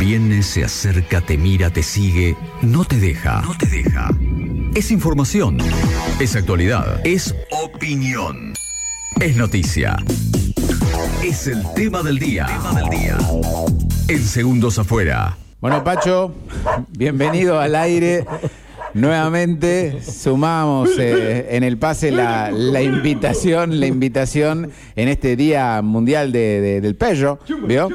Viene, se acerca, te mira, te sigue, no te deja. No te deja. Es información. Es actualidad. Es opinión. Es noticia. Es el tema del día. Tema del día. En segundos afuera. Bueno, Pacho, bienvenido al aire. Nuevamente sumamos eh, en el pase la, la, invitación, la invitación en este Día Mundial de, de, del Pello, ¿vio?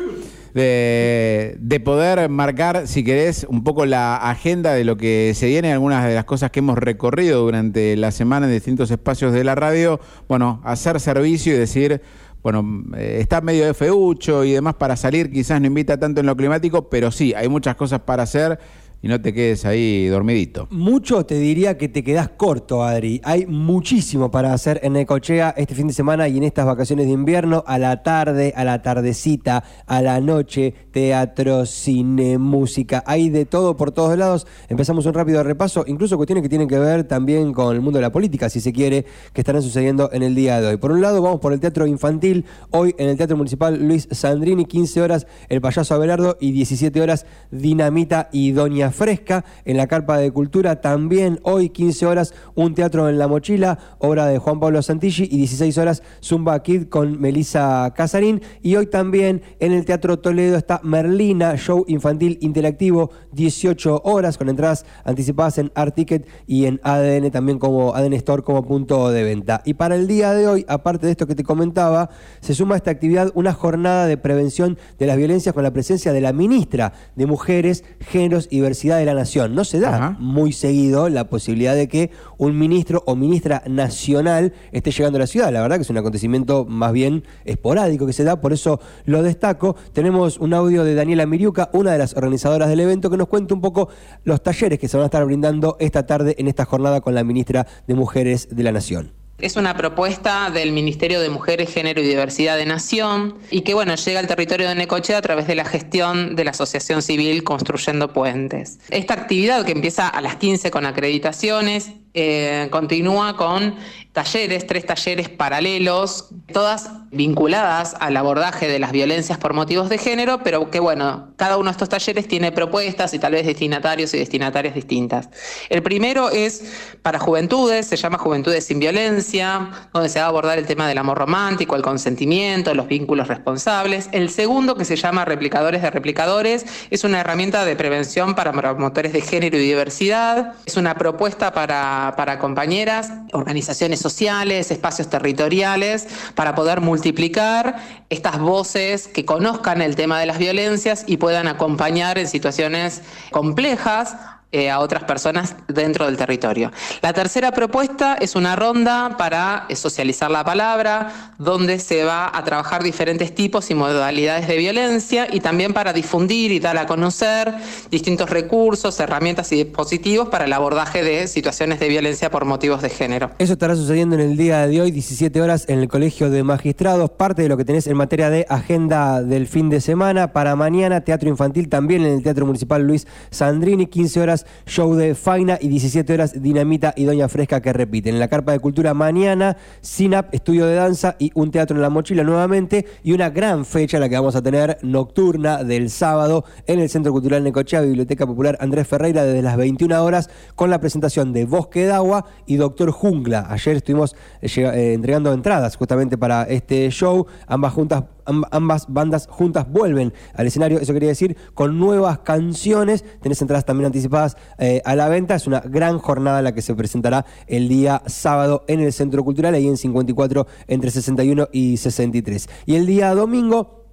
De, de, poder marcar, si querés, un poco la agenda de lo que se viene, algunas de las cosas que hemos recorrido durante la semana en distintos espacios de la radio, bueno, hacer servicio y decir, bueno, eh, está medio de feucho y demás para salir, quizás no invita tanto en lo climático, pero sí, hay muchas cosas para hacer y no te quedes ahí dormidito. Mucho te diría que te quedas corto, Adri. Hay muchísimo para hacer en Necochea este fin de semana y en estas vacaciones de invierno, a la tarde, a la tardecita, a la noche, teatro, cine, música, hay de todo por todos lados. Empezamos un rápido repaso, incluso cuestiones que tienen que ver también con el mundo de la política, si se quiere, que estarán sucediendo en el día de hoy. Por un lado, vamos por el teatro infantil, hoy en el Teatro Municipal Luis Sandrini, 15 horas El Payaso Abelardo y 17 horas Dinamita y Doña Fresca en la Carpa de Cultura. También hoy, 15 horas, un teatro en la mochila, obra de Juan Pablo Santilli, y 16 horas, Zumba Kid con Melissa Casarín. Y hoy también en el Teatro Toledo está Merlina, show infantil interactivo, 18 horas, con entradas anticipadas en Art Ticket y en ADN también como ADN Store como punto de venta. Y para el día de hoy, aparte de esto que te comentaba, se suma a esta actividad una jornada de prevención de las violencias con la presencia de la ministra de Mujeres, Géneros y Diversidad de la Nación. No se da Ajá. muy seguido la posibilidad de que un ministro o ministra nacional esté llegando a la ciudad. La verdad que es un acontecimiento más bien esporádico que se da, por eso lo destaco. Tenemos un audio de Daniela Miriuca, una de las organizadoras del evento, que nos cuenta un poco los talleres que se van a estar brindando esta tarde en esta jornada con la ministra de Mujeres de la Nación. Es una propuesta del Ministerio de Mujeres, Género y Diversidad de Nación y que bueno, llega al territorio de Necochea a través de la gestión de la Asociación Civil Construyendo Puentes. Esta actividad que empieza a las 15 con acreditaciones eh, continúa con talleres, tres talleres paralelos, todas vinculadas al abordaje de las violencias por motivos de género, pero que bueno, cada uno de estos talleres tiene propuestas y tal vez destinatarios y destinatarias distintas. El primero es para juventudes, se llama Juventudes sin Violencia, donde se va a abordar el tema del amor romántico, el consentimiento, los vínculos responsables. El segundo, que se llama Replicadores de Replicadores, es una herramienta de prevención para promotores de género y diversidad, es una propuesta para, para compañeras, organizaciones sociales, espacios territoriales, para poder multiplicar estas voces que conozcan el tema de las violencias y puedan acompañar en situaciones complejas eh, a otras personas dentro del territorio. La tercera propuesta es una ronda para eh, socializar la palabra, donde se va a trabajar diferentes tipos y modalidades de violencia y también para difundir y dar a conocer distintos recursos, herramientas y dispositivos para el abordaje de situaciones de violencia por motivos de género. Eso estará sucediendo en el día de hoy, 17 horas, en el Colegio de Magistrados, parte de lo que tenés en materia de agenda del fin de semana. Para mañana, teatro infantil también en el Teatro Municipal Luis Sandrini, 15 horas show de Faina y 17 horas Dinamita y Doña Fresca que repiten. En la Carpa de Cultura mañana, Sinap, estudio de danza y un teatro en la mochila nuevamente y una gran fecha la que vamos a tener nocturna del sábado en el Centro Cultural Necochea, Biblioteca Popular Andrés Ferreira desde las 21 horas con la presentación de Bosque d'Agua y Doctor Jungla. Ayer estuvimos eh, eh, entregando entradas justamente para este show, ambas juntas ambas bandas juntas vuelven al escenario, eso quería decir, con nuevas canciones. Tenés entradas también anticipadas eh, a la venta. Es una gran jornada la que se presentará el día sábado en el Centro Cultural, ahí en 54 entre 61 y 63. Y el día domingo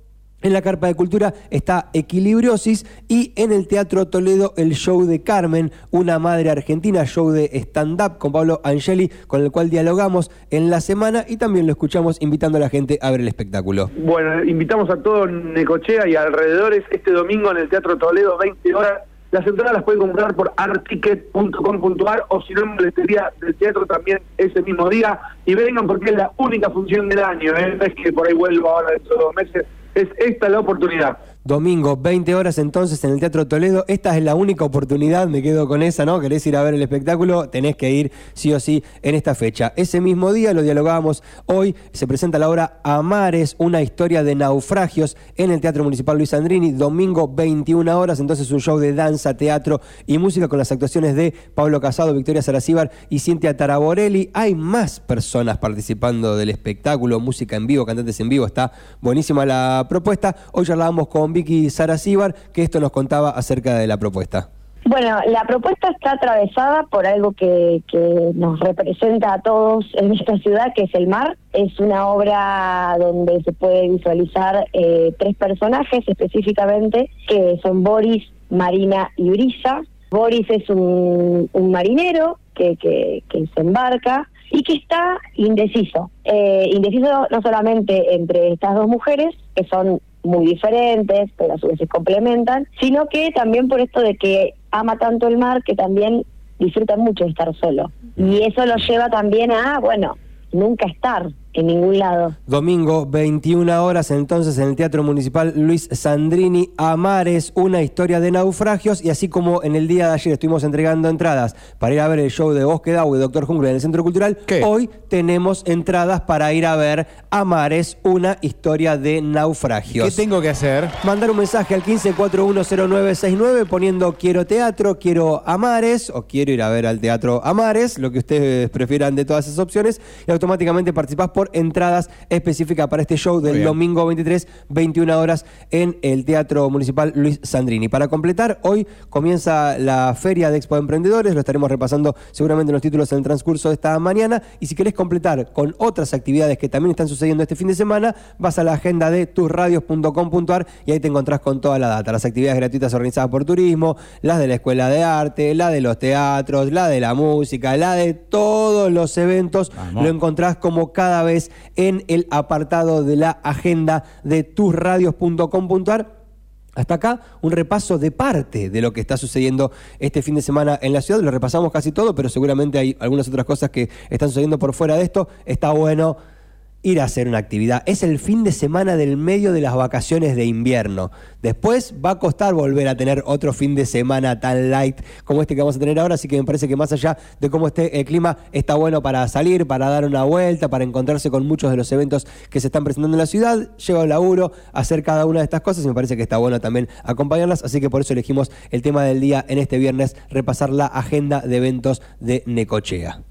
en la Carpa de Cultura está Equilibriosis y en el Teatro Toledo el show de Carmen, una madre argentina, show de stand-up con Pablo Angeli, con el cual dialogamos en la semana y también lo escuchamos invitando a la gente a ver el espectáculo. Bueno, invitamos a todo Necochea y alrededores este domingo en el Teatro Toledo, 20 horas. Las entradas las pueden comprar por articket.com.ar o si no en boletería del teatro también ese mismo día. Y vengan porque es la única función del año, ¿eh? no es que por ahí vuelva ahora dentro de dos meses es esta la oportunidad. Domingo, 20 horas entonces en el Teatro Toledo. Esta es la única oportunidad, me quedo con esa, ¿no? Querés ir a ver el espectáculo, tenés que ir sí o sí en esta fecha. Ese mismo día, lo dialogábamos hoy, se presenta la obra Amares, una historia de naufragios en el Teatro Municipal Luis Andrini. Domingo, 21 horas, entonces un show de danza, teatro y música con las actuaciones de Pablo Casado, Victoria Saracíbar y Cintia Taraborelli. Hay más personas participando del espectáculo, música en vivo, cantantes en vivo. Está buenísima la propuesta. Hoy hablábamos con Vicky Saracíbar, que esto nos contaba acerca de la propuesta. Bueno, la propuesta está atravesada por algo que, nos representa a todos en esta ciudad, que es el mar. Es una obra donde se puede visualizar eh, tres personajes específicamente, que son Boris, Marina y Brisa. Boris es un, marinero que, que, se embarca y que está indeciso. Eh, indeciso no solamente entre estas dos mujeres, que son muy diferentes, pero a su vez se complementan, sino que también por esto de que ama tanto el mar que también disfruta mucho de estar solo. Y eso lo lleva también a, bueno, nunca estar en ningún lado. Domingo, 21 horas, entonces en el Teatro Municipal Luis Sandrini, Amares, una historia de naufragios. Y así como en el día de ayer estuvimos entregando entradas para ir a ver el show de Bosque Dau y Doctor Jungle en el Centro Cultural, hoy tenemos entradas para ir a ver Amares, una historia de naufragios. ¿Qué tengo que hacer? Mandar un mensaje al 15410969 poniendo quiero teatro, quiero Amares o quiero ir a ver al Teatro Amares, lo que ustedes prefieran de todas esas opciones, y automáticamente participás por entradas específicas para este show del domingo 23, 21 horas en el Teatro Municipal Luis Sandrini. Para completar, hoy comienza la Feria de Expo de Emprendedores, lo estaremos repasando seguramente en los títulos en el transcurso de esta mañana. Y si querés completar con otras actividades que también están sucediendo este fin de semana, vas a la agenda de tusradios.com.ar y ahí te encontrás con toda la data. Las actividades gratuitas organizadas por turismo, las de la Escuela de Arte, la de los teatros, la de la música, la de todos los eventos. Lo encontrás como cada vez en el apartado de la agenda de tusradios.com.ar. Hasta acá un repaso de parte de lo que está sucediendo este fin de semana en la ciudad. Lo repasamos casi todo, pero seguramente hay algunas otras cosas que están sucediendo por fuera de esto. Está bueno ir a hacer una actividad. Es el fin de semana del medio de las vacaciones de invierno. Después va a costar volver a tener otro fin de semana tan light como este que vamos a tener ahora, así que me parece que más allá de cómo esté el clima, está bueno para salir, para dar una vuelta, para encontrarse con muchos de los eventos que se están presentando en la ciudad, lleva el laburo, hacer cada una de estas cosas y me parece que está bueno también acompañarlas, así que por eso elegimos el tema del día en este viernes, repasar la agenda de eventos de Necochea.